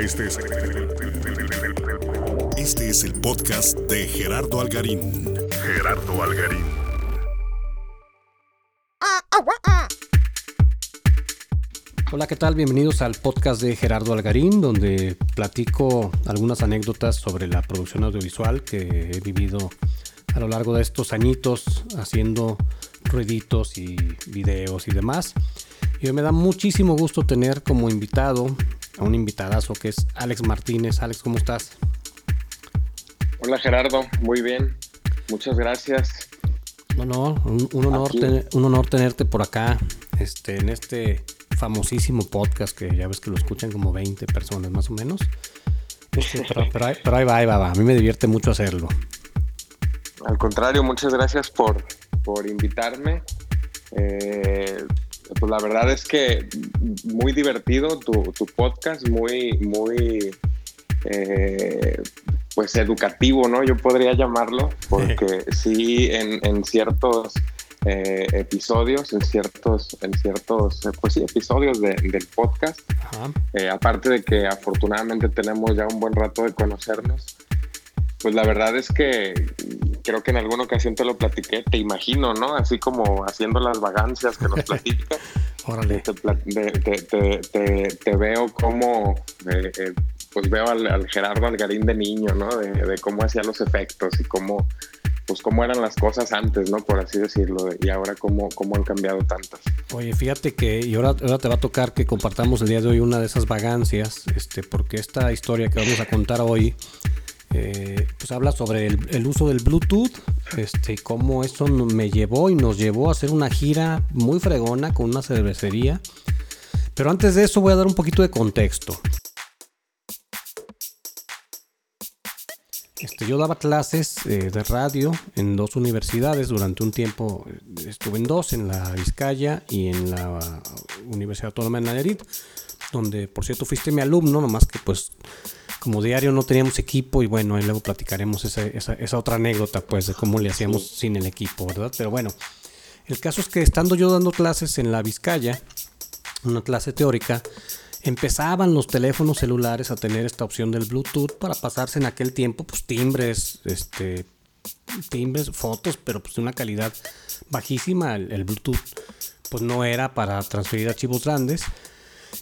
Este es Este es el podcast de Gerardo Algarín. Gerardo Algarín. Hola, ¿qué tal? Bienvenidos al podcast de Gerardo Algarín, donde platico algunas anécdotas sobre la producción audiovisual que he vivido a lo largo de estos añitos haciendo ruiditos y videos y demás. Y hoy me da muchísimo gusto tener como invitado a un invitadazo que es Alex Martínez. Alex, ¿cómo estás? Hola Gerardo, muy bien. Muchas gracias. No, no, un, honor, un honor tenerte por acá este, en este famosísimo podcast que ya ves que lo escuchan como 20 personas más o menos. Este, pero, ahí, va, ahí va, a mí me divierte mucho hacerlo. Al contrario, muchas gracias por, por invitarme. Eh, pues la verdad es que muy divertido tu, podcast, muy, muy eh, pues educativo, ¿no? Yo podría llamarlo, porque sí, en, ciertos eh, episodios, en ciertos, en ciertos, eh, pues sí, episodios del podcast. aparte de que afortunadamente tenemos ya un buen rato de conocernos, pues la verdad es que creo que en alguna ocasión te lo platiqué, te imagino, ¿no? Así como haciendo las vagancias que nos platicas. Órale. Te, veo como, eh, eh, pues veo al, Gerardo Algarín de niño, ¿no? De, cómo hacía los efectos y cómo, pues cómo eran las cosas antes, ¿no? Por así decirlo, y ahora cómo, cómo han cambiado tantas. Oye, fíjate que, y ahora, ahora te va a tocar que compartamos el día de hoy una de esas vagancias, este, porque esta historia que vamos a contar hoy eh, pues habla sobre el, uso del Bluetooth, este, cómo eso me llevó y nos llevó a hacer una gira muy fregona con una cervecería. Pero antes de eso voy a dar un poquito de contexto. Este, yo daba clases eh, de radio en dos universidades durante un tiempo. Estuve en dos, en la Vizcaya y en la Universidad Autónoma de Nayarit, donde por cierto fuiste mi alumno, nomás que pues como diario no teníamos equipo y bueno, ahí luego platicaremos esa, otra anécdota pues de cómo le hacíamos sin el equipo, ¿verdad? Pero bueno, el caso es que estando yo dando clases en la Vizcaya, una clase teórica, empezaban los teléfonos celulares a tener esta opción del Bluetooth para pasarse en aquel tiempo pues timbres, este timbres, fotos, pero pues de una calidad bajísima, el Bluetooth pues no era para transferir archivos grandes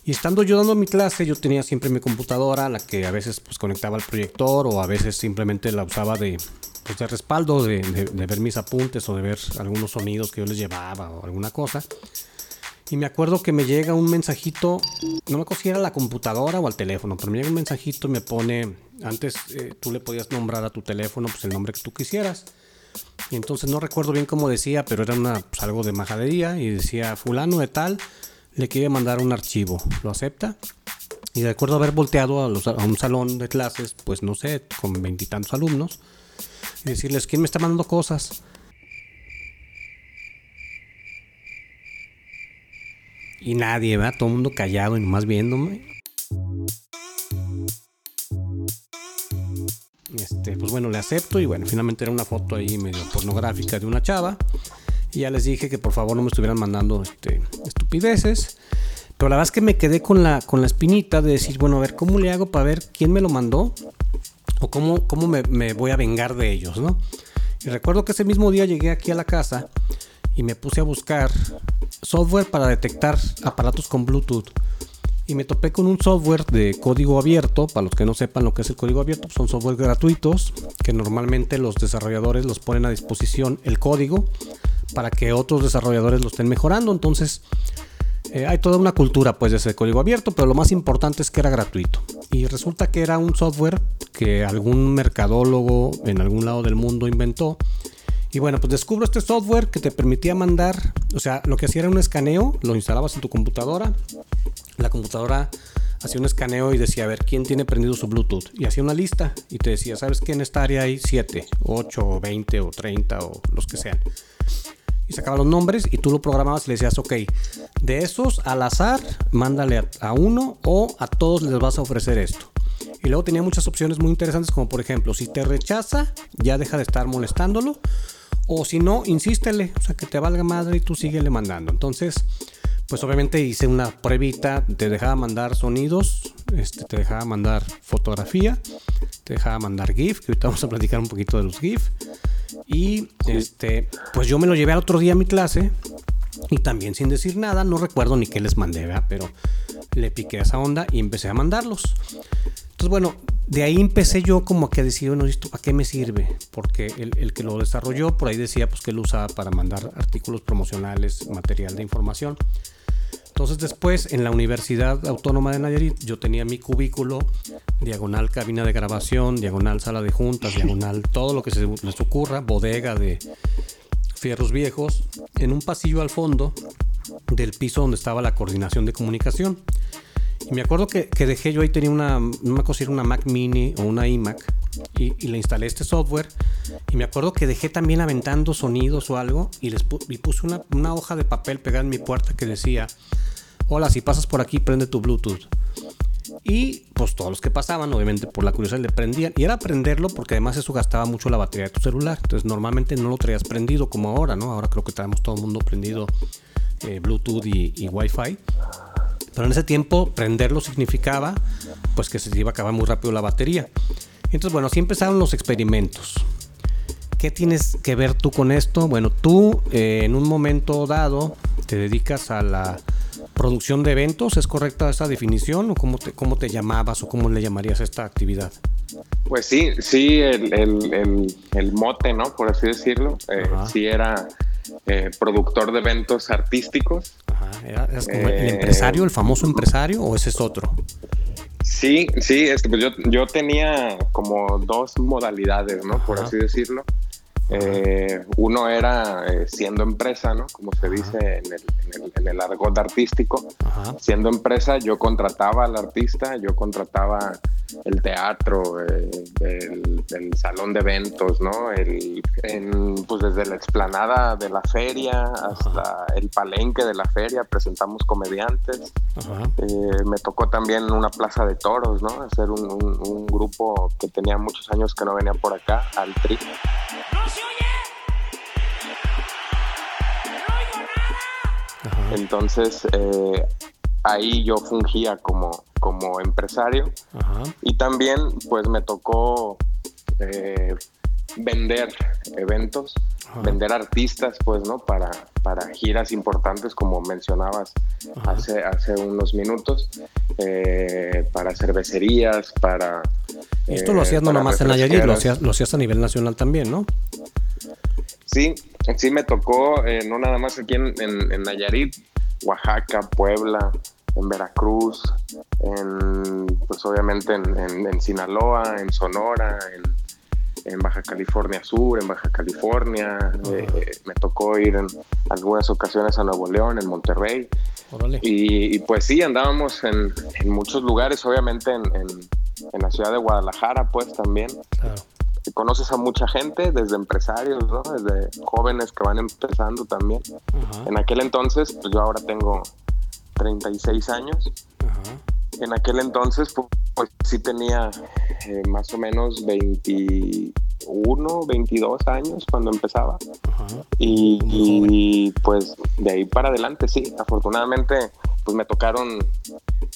y estando yo dando mi clase, yo tenía siempre mi computadora, la que a veces pues conectaba al proyector o a veces simplemente la usaba de, pues, de respaldo, de, ver mis apuntes o de ver algunos sonidos que yo les llevaba o alguna cosa. Y me acuerdo que me llega un mensajito, no me acuerdo si la computadora o al teléfono, pero me llega un mensajito y me pone, antes eh, tú le podías nombrar a tu teléfono pues el nombre que tú quisieras. Y entonces no recuerdo bien cómo decía, pero era una, pues, algo de majadería y decía fulano de tal le quiere mandar un archivo, lo acepta. Y de acuerdo a haber volteado a, un salón de clases, pues no sé, con veintitantos alumnos, y decirles, ¿quién me está mandando cosas? Y nadie, ¿verdad? Todo el mundo callado y nomás viéndome. Este, pues bueno, le acepto y bueno, finalmente era una foto ahí medio pornográfica de una chava. Y ya les dije que por favor no me estuvieran mandando este, estupideces. Pero la verdad es que me quedé con la, con la espinita de decir, bueno, a ver, ¿cómo le hago para ver quién me lo mandó? O cómo, cómo me, me voy a vengar de ellos, ¿no? Y recuerdo que ese mismo día llegué aquí a la casa y me puse a buscar software para detectar aparatos con Bluetooth. Y me topé con un software de código abierto. Para los que no sepan lo que es el código abierto, pues son software gratuitos que normalmente los desarrolladores los ponen a disposición el código para que otros desarrolladores lo estén mejorando. Entonces, eh, hay toda una cultura pues de ese código abierto, pero lo más importante es que era gratuito. Y resulta que era un software que algún mercadólogo en algún lado del mundo inventó. Y bueno, pues descubro este software que te permitía mandar, o sea, lo que hacía era un escaneo, lo instalabas en tu computadora, la computadora hacía un escaneo y decía, a ver, ¿quién tiene prendido su Bluetooth? Y hacía una lista y te decía, ¿sabes que en esta área hay 7, 8, 20 o 30 o los que sean? Y sacaba los nombres y tú lo programabas y le decías, ok, de esos al azar, mándale a, uno o a todos les vas a ofrecer esto. Y luego tenía muchas opciones muy interesantes como por ejemplo, si te rechaza, ya deja de estar molestándolo. O si no, insístele, o sea, que te valga madre y tú síguele mandando. Entonces, pues obviamente hice una pruebita, te dejaba mandar sonidos este, te dejaba mandar fotografía, te dejaba mandar GIF, que ahorita vamos a platicar un poquito de los GIF. Y este, pues yo me lo llevé al otro día a mi clase y también sin decir nada, no recuerdo ni qué les mandé, ¿verdad? pero le piqué a esa onda y empecé a mandarlos. Entonces, bueno, de ahí empecé yo como que decir, bueno, ¿esto para qué me sirve? Porque el, el, que lo desarrolló por ahí decía pues que lo usaba para mandar artículos promocionales, material de información. Entonces después en la Universidad Autónoma de Nayarit yo tenía mi cubículo, diagonal cabina de grabación, diagonal sala de juntas, diagonal todo lo que se les ocurra, bodega de fierros viejos, en un pasillo al fondo del piso donde estaba la coordinación de comunicación. Y me acuerdo que, que dejé yo ahí, tenía una, acuerdo si era una Mac Mini o una iMac, y, le instalé este software. Y me acuerdo que dejé también aventando sonidos o algo, y les y puse una, una hoja de papel pegada en mi puerta que decía, hola, si pasas por aquí, prende tu Bluetooth. Y pues todos los que pasaban, obviamente por la curiosidad le prendían. Y era prenderlo porque además eso gastaba mucho la batería de tu celular. Entonces normalmente no lo traías prendido como ahora, ¿no? Ahora creo que traemos todo el mundo prendido eh, Bluetooth y, y Wi-Fi. Pero en ese tiempo prenderlo significaba pues que se iba a acabar muy rápido la batería. Entonces bueno, así empezaron los experimentos. ¿Qué tienes que ver tú con esto? Bueno, tú eh, en un momento dado te dedicas a la producción de eventos, ¿es correcta esa definición o cómo te, cómo te llamabas o cómo le llamarías a esta actividad? Pues sí, sí, el, el, el, el mote, ¿no? Por así decirlo, eh, sí era eh, productor de eventos artísticos. Ajá. ¿Eras como el empresario, el famoso empresario o ese es otro? Sí, sí, es que pues yo, yo tenía como dos modalidades, ¿no? Por así decirlo. Eh, uno era eh, siendo empresa, ¿no? Como se dice en el, en, el, en el, argot artístico. Ajá. Siendo empresa, yo contrataba al artista, yo contrataba el teatro, eh, el, el, salón de eventos, ¿no? El, en, pues desde la explanada de la feria hasta Ajá. el palenque de la feria, presentamos comediantes. Me tocó también una plaza de toros, ¿no? Hacer un, un, un grupo que tenía muchos años que no venía por acá, al tri. Ajá. Entonces, eh, ahí yo fungía como, como empresario Ajá. y también pues me tocó eh, vender eventos, Ajá. vender artistas pues, ¿no? Para, para giras importantes como mencionabas hace, hace unos minutos, eh, para cervecerías, para... Esto lo hacías no nomás en Nayarit, lo hacías, lo hacías a nivel nacional también, ¿no? Sí, sí me tocó, eh, no nada más aquí en, en, en, Nayarit, Oaxaca, Puebla, en Veracruz, en, pues obviamente en, en Sinaloa, en Sonora, en, Baja California Sur, en Baja California. -huh. eh, me tocó ir en algunas ocasiones a Nuevo León, en Monterrey. Y, y, pues sí, andábamos en, muchos lugares, obviamente en, la ciudad de Guadalajara, pues también. Claro conoces a mucha gente, desde empresarios, ¿no? desde jóvenes que van empezando también. Uh -huh. En aquel entonces, pues yo ahora tengo 36 años. Uh -huh. En aquel entonces, pues, pues sí tenía eh, más o menos 21, 22 años cuando empezaba. Uh -huh. y, y, pues de ahí para adelante, sí, afortunadamente, pues me tocaron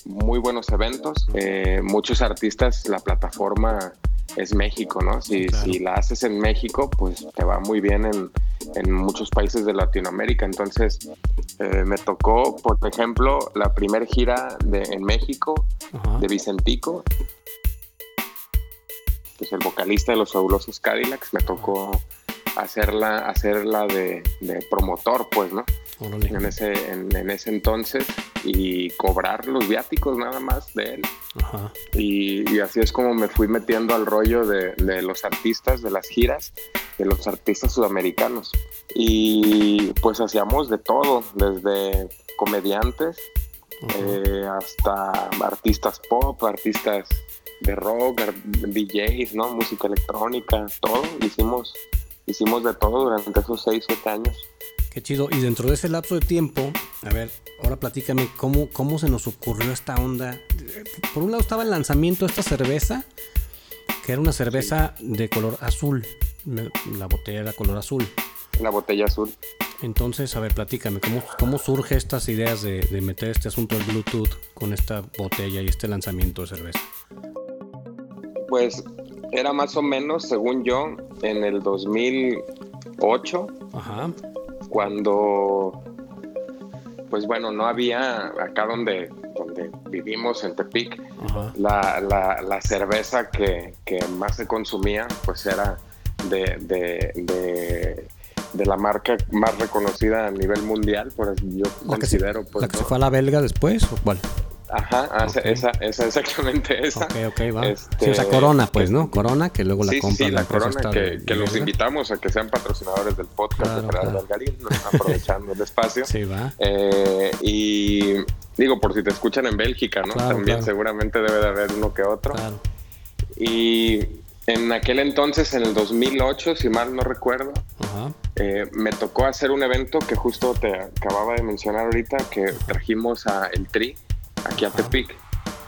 muy buenos eventos. Eh, muchos artistas, la plataforma es México, ¿no? Si, claro. si, la haces en México, pues te va muy bien en, en muchos países de Latinoamérica. Entonces, eh, me tocó, por ejemplo, la primera gira de, en México uh -huh. de Vicentico, que es el vocalista de los fabulosos Cadillacs, me tocó hacerla, hacerla de, de promotor, pues, ¿no? En ese, en, en, ese entonces y cobrar los viáticos nada más de él. Ajá. Y, y, así es como me fui metiendo al rollo de, de, los artistas, de las giras, de los artistas sudamericanos. Y pues hacíamos de todo, desde comediantes eh, hasta artistas pop, artistas de rock, DJs, ¿no? música electrónica, todo. Hicimos, hicimos de todo durante esos 6, 7 años. Qué chido. Y dentro de ese lapso de tiempo, a ver, ahora platícame cómo, cómo se nos ocurrió esta onda. Por un lado estaba el lanzamiento de esta cerveza, que era una cerveza sí. de color azul. La botella era color azul. La botella azul. Entonces, a ver, platícame, ¿cómo, cómo surge estas ideas de, de meter este asunto del Bluetooth con esta botella y este lanzamiento de cerveza? Pues era más o menos, según yo, en el 2008, Ajá, cuando, pues bueno, no había acá donde, donde vivimos en Tepic, la, la- la cerveza que, que más se consumía, pues era de, de- de- de la marca más reconocida a nivel mundial, por yo ¿La que, se, considero, pues, la que se ¿no? fue a la belga después o cuál? Ajá, ah, esa- Ok. esa, esa exactamente esa. Ok, ok, va. Este, Sí, o sea, Corona, pues, ¿no? Corona, que luego la sí, compra sí, la la corona que, que los invitamos a que sean patrocinadores del podcast Claro, de Gerardo claro. Algarín, aprovechando el espacio. Sí, va. Eh, y digo, por si te escuchan en Bélgica, ¿no? Claro, También seguramente debe de haber uno que otro. Claro. Y en aquel entonces, en el 2008, si mal no recuerdo, Ajá. eh, me tocó hacer un evento que justo te acababa de mencionar ahorita, que trajimos a El Tri, aquí a. Tepic.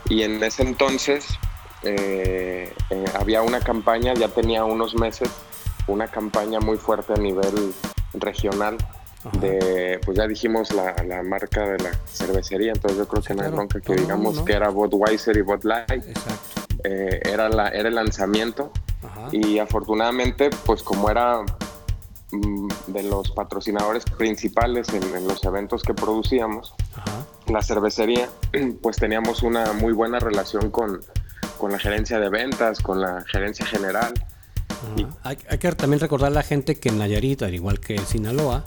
Y en ese entonces eh, eh, había una campaña, ya tenía unos meses, una campaña muy fuerte a nivel regional. Ajá. De, pues ya dijimos la, la marca de la cervecería, entonces yo creo que Sí, no hay bronca que No, digamos no. que era Budweiser y Bud Light. Eh, era, la, era el lanzamiento Ajá. y afortunadamente, pues como era mm, de los patrocinadores principales en, en los eventos que producíamos, Ajá. La cervecería, pues teníamos una muy buena relación con, con la gerencia de ventas, con la gerencia general. Hay, hay que también recordar a la gente que en Nayarit, al igual que en Sinaloa,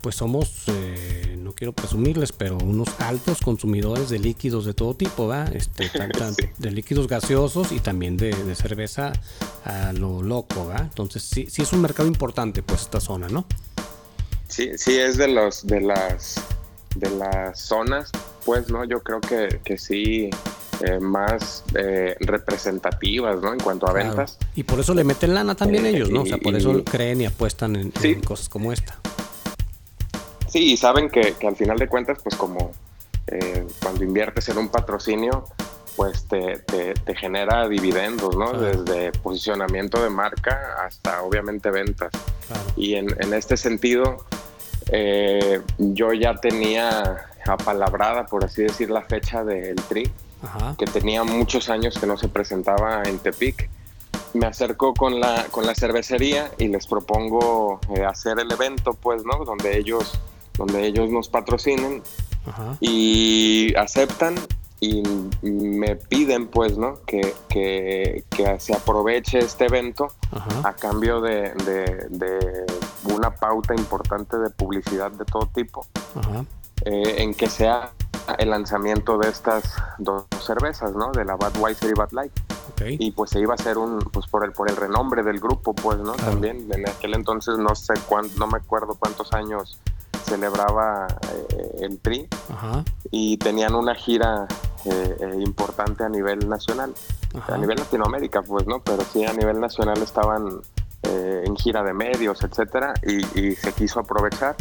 pues somos, eh, no quiero presumirles, pero unos altos consumidores de líquidos de todo tipo, ¿verdad? Este, tan- tan- Sí. De líquidos gaseosos y también de, de cerveza a lo loco, ¿verdad? Entonces sí, sí es un mercado importante, pues esta zona, ¿no? Sí, sí es de los de las de las zonas, pues, ¿no? Yo creo que, que sí eh, más eh, representativas, ¿no? En cuanto a Claro. ventas. Y por eso le meten lana también Eh, ellos, ¿no? O sea, por y- eso creen y apuestan en, Sí. en cosas como esta. Sí, y saben que, que al final de cuentas, pues como eh, cuando inviertes en un patrocinio, pues te, te- te genera dividendos, ¿no? Claro. Desde posicionamiento de marca hasta obviamente ventas. Claro. Y en, en este sentido, eh, yo ya tenía apalabrada, por así decir, la fecha del TRI, Ajá. que tenía muchos años que no se presentaba en Tepic. Me acerco con la, con la cervecería y les propongo eh, hacer el evento, pues, ¿no? Donde ellos, donde ellos nos patrocinen Ajá. y aceptan y me piden, pues, ¿no? Que, que, que se aproveche este evento Ajá. a cambio de, de- de una pauta importante de publicidad de todo tipo, Ajá. eh, en que sea el lanzamiento de estas dos cervezas, ¿no? De la Budweiser y Bud Light. Y pues se iba a hacer un, pues por el, por el renombre del grupo, pues, ¿no? Claro. También en aquel entonces no sé cuánto, no me acuerdo cuántos años celebraba eh, el TRI Ajá. y tenían una gira eh, eh, importante a nivel nacional Ajá. a nivel Latinoamérica, pues, ¿no? Pero sí a nivel nacional estaban eh, en gira de medios, etcétera, y, y se quiso aprovechar,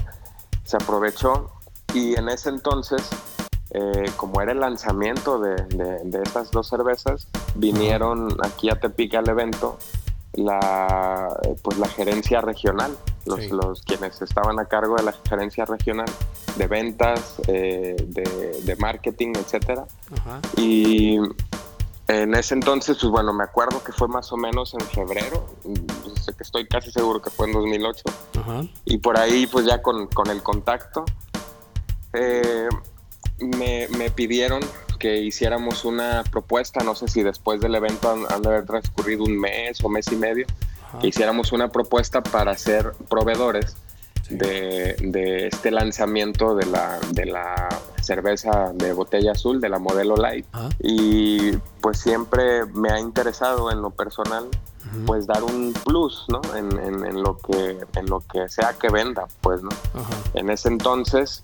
se aprovechó, y en ese entonces, eh, como era el lanzamiento de, de- de estas dos cervezas, vinieron aquí a Tepic al evento la, eh, pues la gerencia regional, los, Sí. los quienes estaban a cargo de la gerencia regional de ventas, eh, de, de marketing, etcétera. Ajá. Y en ese entonces, pues bueno, me acuerdo que fue más o menos en febrero, que estoy casi seguro que fue en 2008, Ajá. y por ahí pues ya con, con el contacto, eh, me, me pidieron que hiciéramos una propuesta, no sé si después del evento han, han de haber transcurrido un mes o mes y medio, Ajá. que hiciéramos una propuesta para ser proveedores Sí. de, de este lanzamiento de la, de la cerveza de botella azul, de la modelo light. Ajá. Y pues siempre me ha interesado en lo personal, pues dar un plus, ¿no? En, en- en lo, que, en lo que sea que venda, pues, ¿no? Ajá. En ese entonces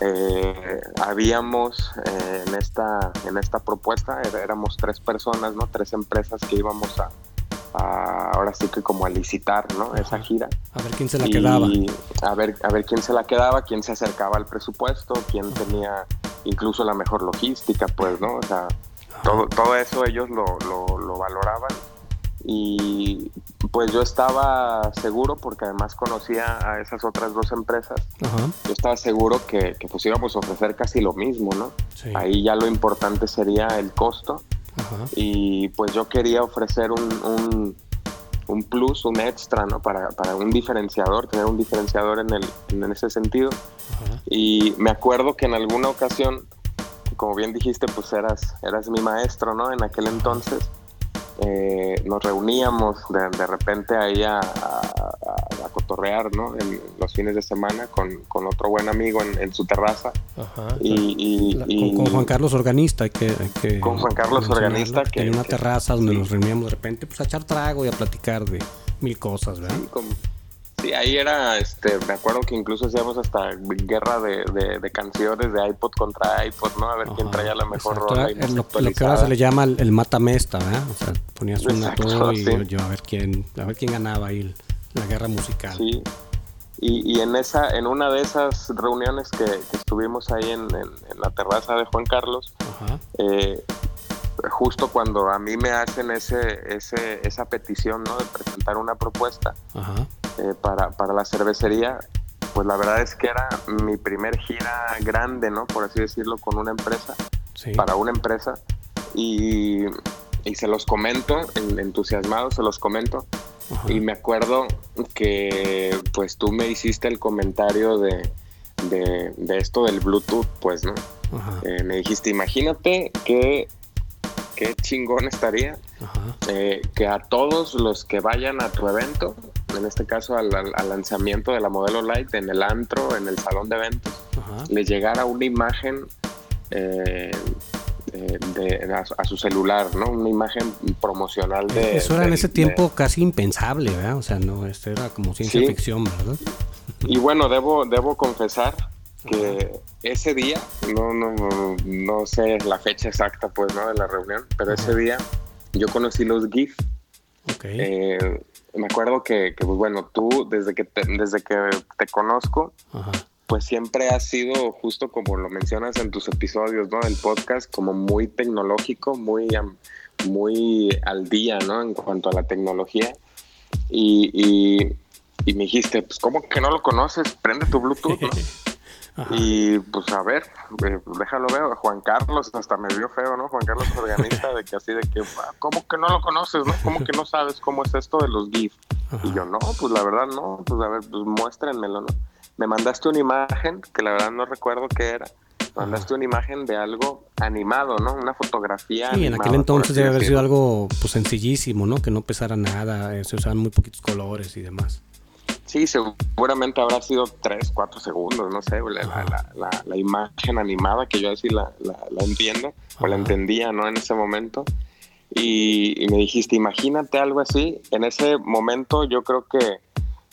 eh, habíamos eh, en, esta, en esta propuesta, era- éramos tres personas, ¿no? Tres empresas que íbamos a, a- ahora sí que como a licitar, ¿no? Esa gira. A ver quién se la Y quedaba. A ver, a ver quién se la quedaba, quién se acercaba al presupuesto, quién tenía incluso la mejor logística, pues, ¿no? O sea, todo, todo eso ellos lo, lo- lo valoraban y pues yo estaba seguro, porque además conocía a esas otras dos empresas, Ajá. yo estaba seguro que, que pues íbamos a ofrecer casi lo mismo, ¿no? Sí. Ahí ya lo importante sería el costo Ajá. y pues yo quería ofrecer un, un, un plus, un extra, ¿no? Para, para un diferenciador, tener un diferenciador en, el, en ese sentido. Ajá. Y me acuerdo que en alguna ocasión, como bien dijiste, pues eras, eras mi maestro, ¿no? En aquel entonces eh, nos reuníamos de, de repente ahí a, a- a- a cotorrear, ¿no? En los fines de semana con, con otro buen amigo en, en su terraza. Ajá. Y, y- La- y- con, con Juan Carlos Organista, que, Con Juan Carlos Organista, que- Tenía una que- terraza donde sí. nos reuníamos de repente pues, a echar trago y a platicar de mil cosas, ¿verdad? Sí, como- sí, ahí era, este, me acuerdo que incluso hacíamos hasta guerra de, de- de canciones de iPod contra iPod, ¿no? A ver quién traía la mejor rola lo, lo que ahora se le llama el, el mata-mesta, ¿verdad? O sea, ponías una Exacto, tú y sí. yo, yo a ver quién, a ver quién ganaba ahí la guerra musical. Sí. Y, y en esa, en una de esas reuniones que, que estuvimos ahí en, en- en la terraza de Juan Carlos, Ajá. eh, justo cuando a mí me hacen ese, ese, esa petición, ¿no? De presentar una propuesta Ajá. eh, para, para la cervecería, pues la verdad es que era mi primer gira grande, ¿no? Por así decirlo, con una empresa. Sí. para una empresa y, y se los comento, en- entusiasmado se los comento. Ajá. Y me acuerdo que pues tú me hiciste el comentario de, de, de esto del Bluetooth, pues, ¿no? Eh, me dijiste, imagínate que qué chingón estaría eh, que a todos los que vayan a tu evento, en este caso al, lanzamiento de la modelo Light en el antro, en el salón de eventos, Ajá. les llegara una imagen eh, eh, de, a, a su celular, ¿no? Una imagen promocional de... Eso era en ese de- tiempo casi impensable, ¿verdad? O sea, no, esto era como ciencia Sí. ficción, ¿verdad? y bueno, debo, debo confesar que ese día, no, no, no, no sé la fecha exacta, pues, ¿no? De la reunión, pero ese día yo conocí los GIF. Ok. Eh, me acuerdo que, que, pues, bueno, tú, desde que te, desde que te conozco, Ajá. pues siempre has sido, justo como lo mencionas en tus episodios, ¿no? Del podcast, como muy tecnológico, muy, muy al día, ¿no? En cuanto a la tecnología. Y, y, y me dijiste, pues, ¿cómo que no lo conoces? Prende tu Bluetooth, ¿no? Ajá. Y pues a ver, eh, déjalo ver, Juan Carlos hasta me vio feo, ¿no? Juan Carlos organista de que así de que, "Ah, ¿cómo que no lo conoces, no? ¿Cómo que no sabes cómo es esto de los GIF? Ajá. Y yo, no, pues la verdad no, pues a ver, pues muéstrenmelo, ¿no? Me mandaste una imagen, que la verdad no recuerdo qué era, me mandaste una imagen de algo animado, ¿no? Una fotografía. Sí, en aquel entonces debe haber sido algo pues sencillísimo, ¿no? Que no pesara nada, eh, se usaban muy poquitos colores y demás. Sí, seguramente habrá sido tres, cuatro segundos, no sé, la, Ajá. la- la- la imagen animada que yo así la, entiendo, o la Ajá. entendía, ¿no? En ese momento. Y, y me dijiste, imagínate algo así. En ese momento yo creo que,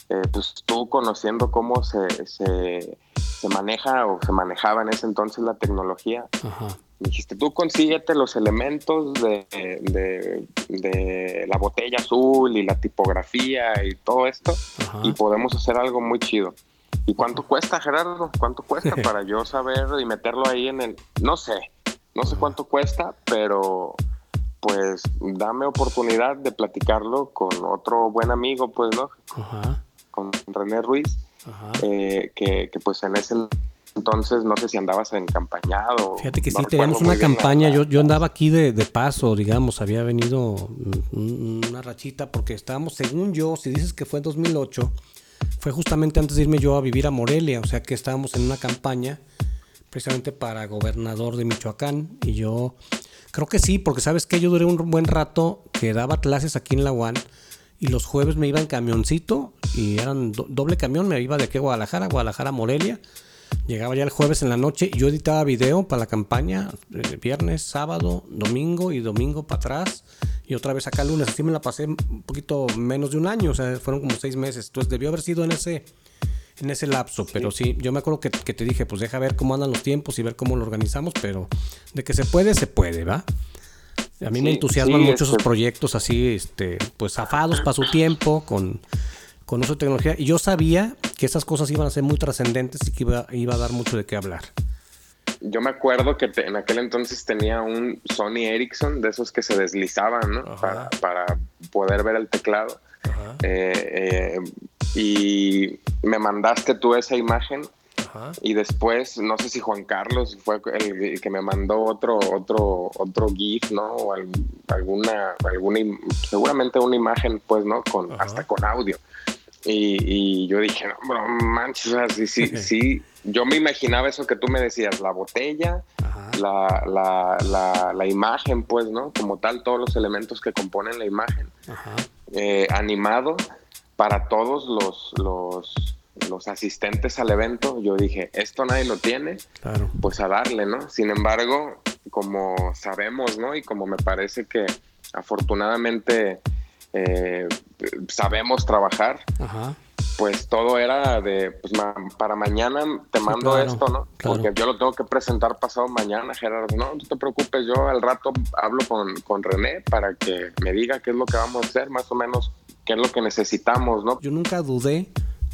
eh, pues tú conociendo cómo se, se, se maneja o se manejaba en ese entonces la tecnología, Ajá. Me dijiste, tú consíguete los elementos de, de- de la botella azul y la tipografía y todo esto Ajá. y podemos hacer algo muy chido. ¿Y cuánto cuesta, Gerardo? ¿Cuánto cuesta para yo saber y meterlo ahí en el... No sé, no sé cuánto cuesta, pero pues dame oportunidad de platicarlo con otro buen amigo, pues, ¿no? Ajá. Con René Ruiz, eh, que, que, pues en ese entonces no sé si andabas en campañado. Fíjate que no sí, teníamos una campaña, yo, yo andaba aquí de, de paso, digamos, había venido una rachita porque estábamos, según yo, si dices que fue en 2008, fue justamente antes de irme yo a vivir a Morelia, o sea que estábamos en una campaña precisamente para gobernador de Michoacán y yo creo que sí, porque sabes que yo duré un buen rato que daba clases aquí en la UAN y los jueves me iba en camioncito y eran do- doble camión, me iba de aquí a Guadalajara, Guadalajara, a Morelia. Llegaba ya el jueves en la noche y yo editaba video para la campaña, eh, viernes, sábado, domingo y domingo para atrás y otra vez acá lunes. Así me la pasé un poquito menos de un año, o sea, fueron como seis meses. Entonces debió haber sido en ese, en ese lapso, pero sí, yo me acuerdo que, que te dije, pues deja ver cómo andan los tiempos y ver cómo lo organizamos, pero de que se puede, se puede, ¿va? A mí me entusiasman sí, mucho esos este- proyectos así, este, pues zafados para su tiempo, con, con uso de tecnología. Y yo sabía que esas cosas iban a ser muy trascendentes y que iba, iba a dar mucho de qué hablar. Yo me acuerdo que te- en aquel entonces tenía un Sony Ericsson de esos que se deslizaban, ¿no? Para poder ver el teclado. Eh, eh, y me mandaste tú esa imagen y después, no sé si Juan Carlos fue el, que me mandó otro, otro, otro GIF, ¿no? O alguna, alguna, seguramente una imagen, pues, ¿no? Con, hasta con audio. Y, yo dije, no, bro, manches, sí, sí, sí. Yo me imaginaba eso que tú me decías, la botella, la, la, la, imagen, pues, ¿no? Como tal, todos los elementos que componen la imagen. Eh, animado para todos los, los, los asistentes al evento, yo dije, esto nadie lo tiene, pues a darle, ¿no? Sin embargo, como sabemos, ¿no? Y como me parece que afortunadamente eh, sabemos trabajar, pues todo era de, pues para mañana te mando esto, ¿no? Porque yo lo tengo que presentar pasado mañana, Gerardo. No, no te preocupes, yo al rato hablo con, con René para que me diga qué es lo que vamos a hacer, más o menos qué es lo que necesitamos, ¿no? Yo nunca dudé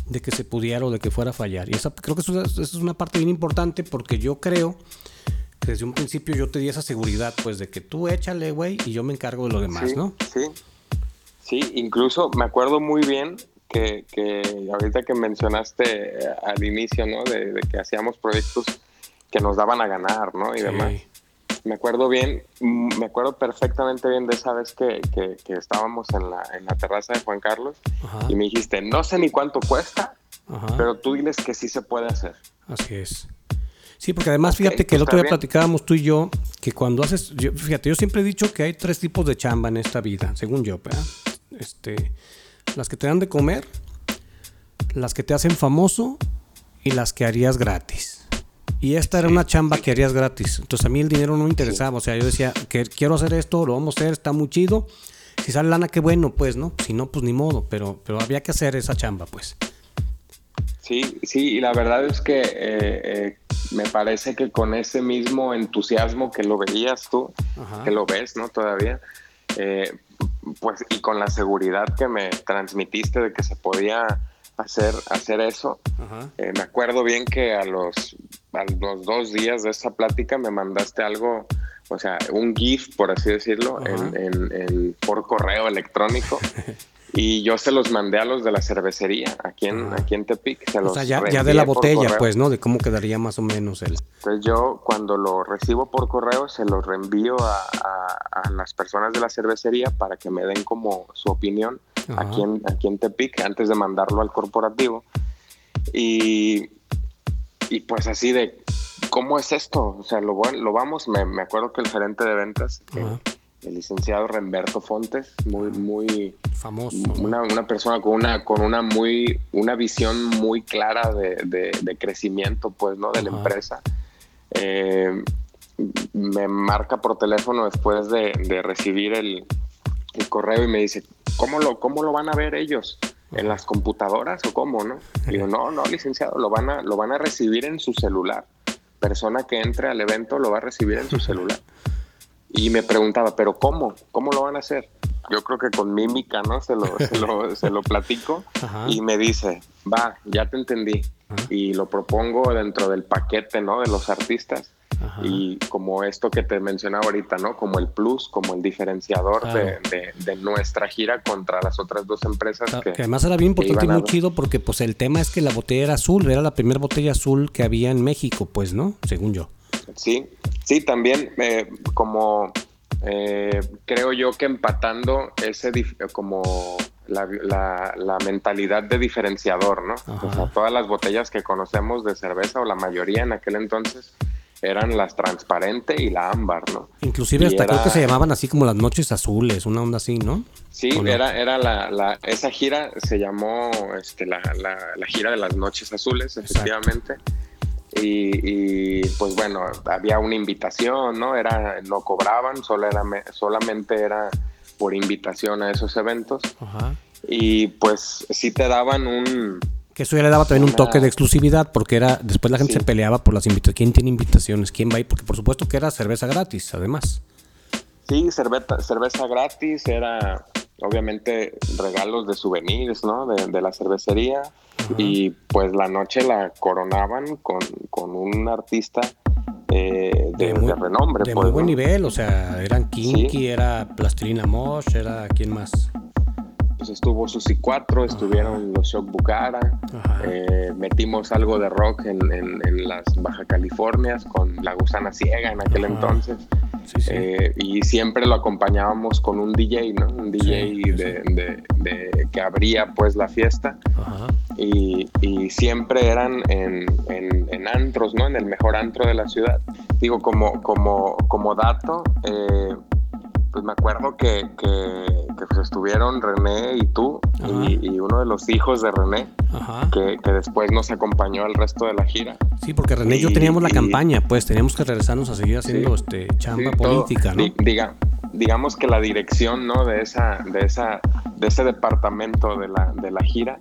de que se pudiera o de que fuera a fallar. Y esa, creo que eso, es una parte bien importante porque yo creo que desde un principio yo te di esa seguridad, pues de que tú échale, güey, y yo me encargo de lo demás, ¿no? Sí, sí, incluso me acuerdo muy bien que, ahorita que mencionaste eh, al inicio, ¿no? De, de, que hacíamos proyectos que nos daban a ganar, ¿no? Y demás me acuerdo bien, mm, me acuerdo perfectamente bien de esa vez que, que, estábamos en la, en la, terraza de Juan Carlos y me dijiste, no sé ni cuánto cuesta, pero tú diles que sí se puede hacer. Así es. Sí, porque además fíjate que el otro día platicábamos tú y yo que cuando haces, fíjate, yo siempre he dicho que hay tres tipos de chamba en esta vida, según yo, Este, las que te dan de comer, las que te hacen famoso y las que harías gratis. Y esta era una chamba que harías gratis. Entonces a mí el dinero no me interesaba. O sea, yo decía, que quiero hacer esto, lo vamos a hacer, está muy chido. Si sale lana, qué bueno, pues, ¿no? Si no, pues ni modo. Pero, pero había que hacer esa chamba, pues. Sí, sí, y la verdad es que eh, eh, me parece que con ese mismo entusiasmo que lo veías tú, que lo ves, ¿no? Todavía, eh, pues, y con la seguridad que me transmitiste de que se podía hacer, hacer eso. me acuerdo bien que a los a los dos días de esa plática me mandaste algo, o sea, un GIF, por así decirlo, en, por correo electrónico. y yo se los mandé a los de la cervecería aquí en, aquí en Tepic. Se o sea, ya, de la botella, pues, ¿no? De cómo quedaría más o menos el. Entonces yo cuando lo recibo por correo se lo reenvío a, a, las personas de la cervecería para que me den como su opinión aquí en, aquí en Tepic antes de mandarlo al corporativo. Y y pues así de, ¿cómo es esto? O sea, lo, lo vamos, me, me acuerdo que el gerente de ventas, el licenciado Remberto Fontes, muy, muy famoso. Una, una, persona con una, con una muy, una visión muy clara de, de, crecimiento, pues, ¿no? De la empresa. Eh, me marca por teléfono después de, de recibir el, correo y me dice, ¿cómo lo, ¿cómo lo van a ver ellos? en las computadoras o cómo, ¿no? digo, no, no, licenciado, lo van a, lo van a recibir en su celular. Persona que entre al evento lo va a recibir en su celular. Y me preguntaba, ¿pero cómo? ¿Cómo lo van a hacer? Yo creo que con mímica, ¿no? Se lo, se lo, se lo platico y me dice, va, ya te entendí. Y lo propongo dentro del paquete, ¿no? De los artistas y como esto que te mencionaba ahorita, ¿no? Como el plus, como el diferenciador de, nuestra gira contra las otras dos empresas. que, además era bien importante y muy chido porque pues el tema es que la botella era azul, era la primera botella azul que había en México, pues, ¿no? Según yo. Sí, sí, también eh, como eh, creo yo que empatando ese como la, la, mentalidad de diferenciador, ¿no? O sea, todas las botellas que conocemos de cerveza o la mayoría en aquel entonces eran las transparente y la ámbar, ¿no? Inclusive hasta creo que se llamaban así como las noches azules, una onda así, ¿no? Sí, era, era la, la, esa gira se llamó este, la, la, gira de las noches azules, efectivamente. Y, pues bueno, había una invitación, ¿no? Era, no cobraban, solo era, solamente era por invitación a esos eventos. Ajá. Y pues sí te daban un, que eso ya le daba también un toque de exclusividad, porque era después la gente se peleaba por las invitaciones. ¿Quién tiene invitaciones? ¿Quién va a ir? Porque por supuesto que era cerveza gratis, además. Sí, cerveza, cerveza gratis, era obviamente regalos de souvenirs, ¿no? De, la cervecería. Y pues la noche la coronaban con, con un artista eh, de, renombre. De pues, muy buen nivel, o sea, eran Kinky, era Plastilina Mosh, era quién más. Pues estuvo Susi 4, estuvieron los Shock Bucara, eh, metimos algo de rock en, las Baja Californias con La Gusana Ciega en aquel entonces. Eh, y siempre lo acompañábamos con un DJ, ¿no? Un DJ de, que abría pues la fiesta. Y, siempre eran en, antros, ¿no? En el mejor antro de la ciudad. Digo, como, como, como dato, eh, pues me acuerdo que, que, pues estuvieron René y tú y, uno de los hijos de René que, después nos acompañó al resto de la gira. Sí, porque René y yo teníamos la campaña, pues teníamos que regresarnos a seguir haciendo este chamba política, ¿no? Diga, digamos que la dirección, ¿no? De esa, de esa, de ese departamento de la, de la gira,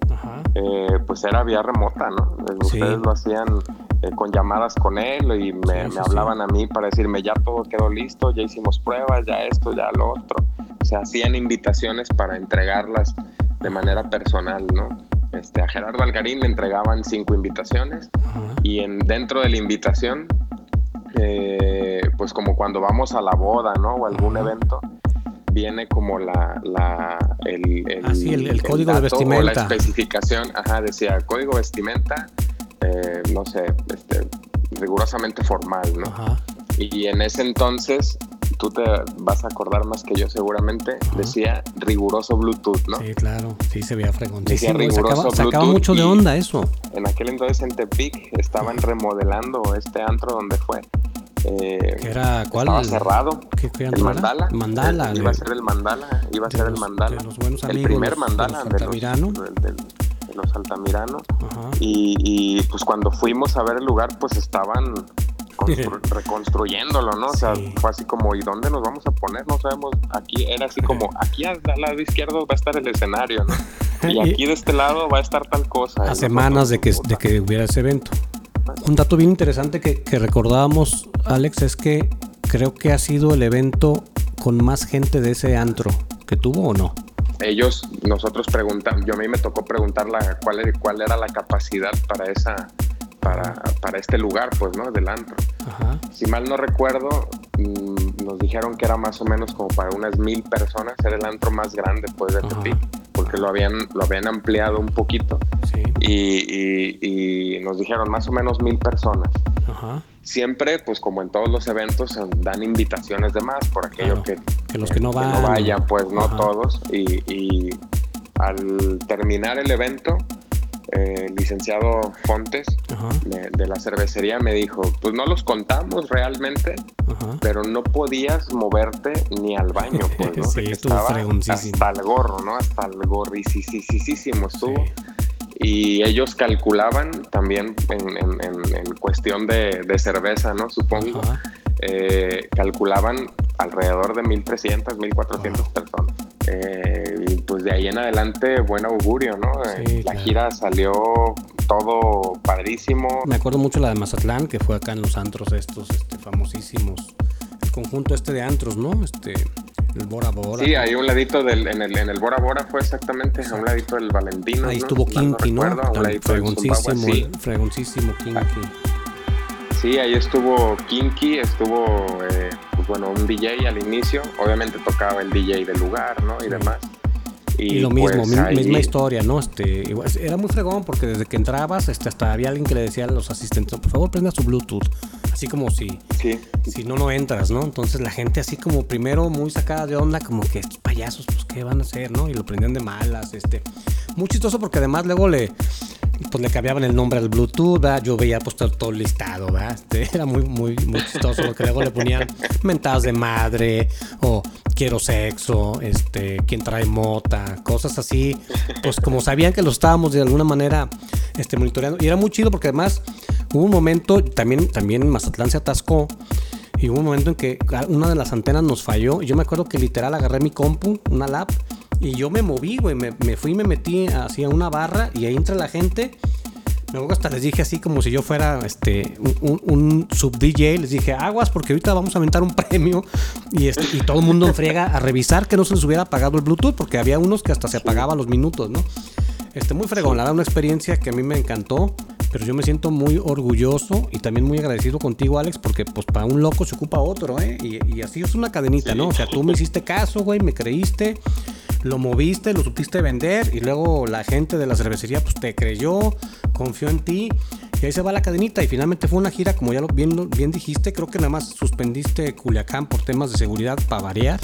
eh, pues era vía remota, ¿no? Ustedes lo hacían eh, con llamadas con él y me, hablaban a mí para decirme ya todo quedó listo, ya hicimos pruebas, ya esto, ya lo otro. O sea, hacían invitaciones para entregarlas de manera personal, ¿no? Este, a Gerardo Algarín le entregaban cinco invitaciones y en, dentro de la invitación, eh, pues como cuando vamos a la boda, ¿no? O algún evento, viene como la, la el, el, ah, el, código de vestimenta. O la especificación, ajá, decía código vestimenta eh, no sé, este, rigurosamente formal, ¿no? Y en ese entonces, tú te vas a acordar más que yo seguramente, decía riguroso Bluetooth, ¿no? Sí, claro, sí, se veía fregoncísimo. Sacaba, sacaba mucho de onda eso. En aquel entonces en Tepic estaban remodelando este antro donde fue. Eh, era cuál? Estaba cerrado. ¿Qué, qué el mandala. Mandala. iba a ser el mandala. Iba a ser el mandala. el primer mandala de los, del, los Altamirano. Y, pues cuando fuimos a ver el lugar, pues estaban reconstruyéndolo, ¿no? O sea, fue así como, ¿y dónde nos vamos a poner? No sabemos, aquí era así como, aquí al lado izquierdo va a estar el escenario, ¿no? Y aquí de este lado va a estar tal cosa. A semanas de que, de que hubiera ese evento. Un dato bien interesante que, que recordábamos, Alex, es que creo que ha sido el evento con más gente de ese antro que tuvo o no ellos, nosotros preguntamos, yo a mí me tocó preguntar la, cuál, cuál era la capacidad para esa, para, para este lugar, pues, ¿no? Del antro. Si mal no recuerdo, mm, nos dijeron que era más o menos como para unas mil personas, era el antro más grande, pues, de Tepic, porque lo habían, lo habían ampliado un poquito. Y, y, nos dijeron más o menos mil personas. Siempre, pues como en todos los eventos, dan invitaciones de más por aquello que, que, los que no, van, no vayan, pues no todos. Y, y al terminar el evento, el licenciado Fontes de, la cervecería me dijo, pues no los contamos realmente, pero no podías moverte ni al baño, pues, ¿no? sí, estaba hasta el gorro, ¿no? Hasta el gorrisísimo estuvo. Y ellos calculaban también en, cuestión de, cerveza, ¿no? Supongo, eh, calculaban alrededor de 1.300, 1.400 personas. Eh, y pues de ahí en adelante, buen augurio, ¿no? Eh, la gira salió todo padrísimo. Me acuerdo mucho la de Mazatlán, que fue acá en los antros estos este, famosísimos. El conjunto este de antros, ¿no? Este, el Bora Bora. Sí, ahí un ladito del, en el, en el Bora Bora fue exactamente a un ladito del Valentino. Ahí estuvo Kinky, ¿no? fregoncísimo, fregoncísimo Kinky. Sí, ahí estuvo Kinky, estuvo eh, bueno, un DJ al inicio, obviamente tocaba el DJ del lugar, ¿no? Y demás. Y, lo mismo, pues misma historia, ¿no? Este, era muy fregón porque desde que entrabas, este, hasta había alguien que le decía a los asistentes, por favor prenda su Bluetooth. Así como si, si no, no entras, ¿no? Entonces la gente así como primero muy sacada de onda, como que estos payasos, pues qué van a hacer, ¿no? Y lo prendían de malas, este. Muy chistoso porque además luego le, pues le cambiaban el nombre al Bluetooth, yo veía pues todo, listado, ¿verdad? Este, era muy, muy, muy chistoso porque luego le ponían mentadas de madre o quiero sexo, este, quien trae mota, cosas así, pues como sabían que lo estábamos de alguna manera este, monitoreando y era muy chido porque además hubo un momento, también, también Mazatlán se atascó y hubo un momento en que una de las antenas nos falló yo me acuerdo que literal agarré mi compu, una lap y yo me moví, güey, me, me, fui y me metí hacia una barra y ahí entra la gente. Luego hasta les dije así como si yo fuera este, un, un sub DJ, les dije aguas porque ahorita vamos a aventar un premio y, este, y todo el mundo enfriega a revisar que no se les hubiera apagado el Bluetooth porque había unos que hasta se apagaba los minutos, ¿no? Este, muy fregón, la verdad, una experiencia que a mí me encantó, pero yo me siento muy orgulloso y también muy agradecido contigo, Alex, porque pues para un loco se ocupa otro, ¿eh? Y, y así es una cadenita, ¿no? O sea, tú me hiciste caso, güey, me creíste, lo moviste, lo supiste vender y luego la gente de la cervecería pues te creyó, confió en ti y ahí se va la cadenita. Y finalmente fue una gira, como ya lo bien, bien dijiste, creo que nada más suspendiste Culiacán por temas de seguridad para variar.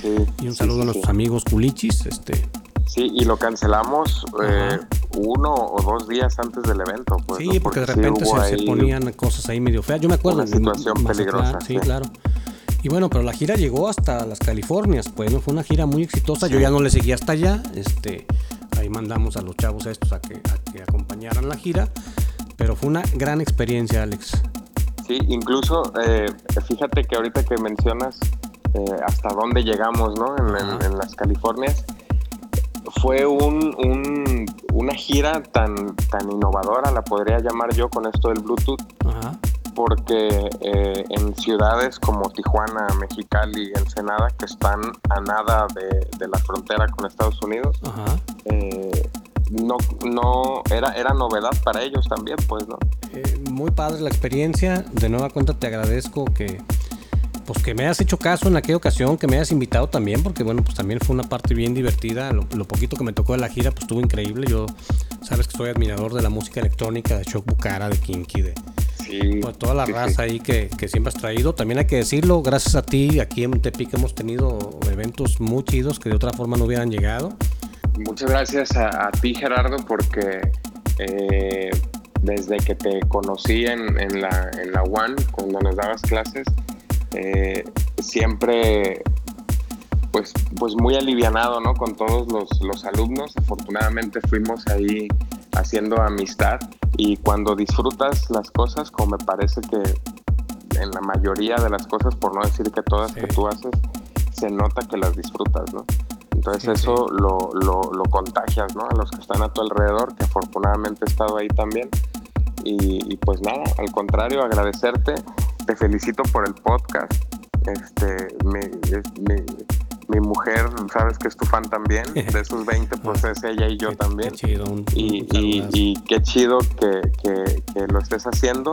Sí, Y un saludo sí, a nuestros amigos culichis. Este, Sí, y lo cancelamos eh. Uno o dos días antes del evento. Pues, sí, ¿no? porque de repente se, ponían cosas ahí medio feas. Yo me acuerdo. Una situación peligrosa, Sí, sí. claro. Y bueno, pero la gira llegó hasta las Californias, pues ¿no? fue una gira muy exitosa. Yo ya no le seguí hasta allá. Este, ahí mandamos a los chavos estos a que, a que acompañaran la gira. Pero fue una gran experiencia, Alex. Sí, incluso eh, fíjate que ahorita que mencionas eh, hasta dónde llegamos, ¿no? En, en- Ajá. en las Californias, fue un, un- una gira tan, tan innovadora, la podría llamar yo con esto del Bluetooth, Ajá. porque eh, en ciudades como Tijuana, Mexicali, Ensenada, que están a nada de, de la frontera con Estados Unidos, Ajá. eh, no, no era, era novedad para ellos también, pues, ¿no? Eh, muy padre la experiencia. De nueva cuenta te agradezco que pues que me hayas hecho caso en aquella ocasión, que me hayas invitado también, porque bueno, pues también fue una parte bien divertida. Lo, lo poquito que me tocó de la gira, pues estuvo increíble. Yo sabes que soy admirador de la música electrónica, de Shock Bucara, de Kinky, de Sí. pues, toda la sí, sí. raza ahí que, que siempre has traído. También hay que decirlo, gracias a ti, aquí en Tepic hemos tenido eventos muy chidos que de otra forma no hubieran llegado. Muchas gracias a, a ti, Gerardo, porque eh, desde que te conocí en, en la, en la One, cuando nos dabas clases, eh, siempre pues, pues muy alivianado ¿no? con todos los, los alumnos. Afortunadamente fuimos ahí haciendo amistad y cuando disfrutas las cosas, como me parece que en la mayoría de las cosas, por no decir que todas Sí. que tú haces, se nota que las disfrutas, ¿no? Entonces Sí, eso Lo, lo, lo contagias, ¿no? A los que están a tu alrededor, que afortunadamente he estado ahí también. Y, y pues nada, al contrario, agradecerte. Te felicito por el podcast. Este, mi, es- mi, mi mujer, sabes que es tu fan también. De esos 20, pues es ella y yo Qué- también. qué chido, un- Y, un y, y qué chido que, que, que lo estés haciendo,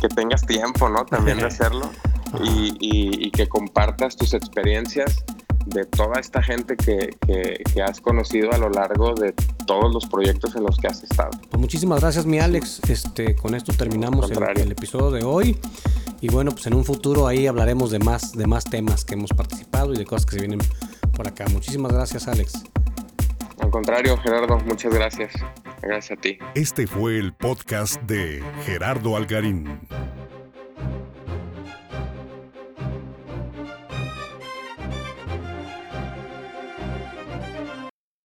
que tengas tiempo, ¿no? También de hacerlo y, y- que compartas tus experiencias de toda esta gente que, que- que has conocido a lo largo de todos los proyectos en los que has estado. Pues muchísimas gracias, mi Alex. Este, con esto terminamos el, el episodio de hoy. Y bueno, pues en un futuro ahí hablaremos de más, de más temas que hemos participado y de cosas que se vienen por acá. Muchísimas gracias, Alex. Al contrario, Gerardo, muchas gracias. Gracias a ti. Este fue el podcast de Gerardo Algarín.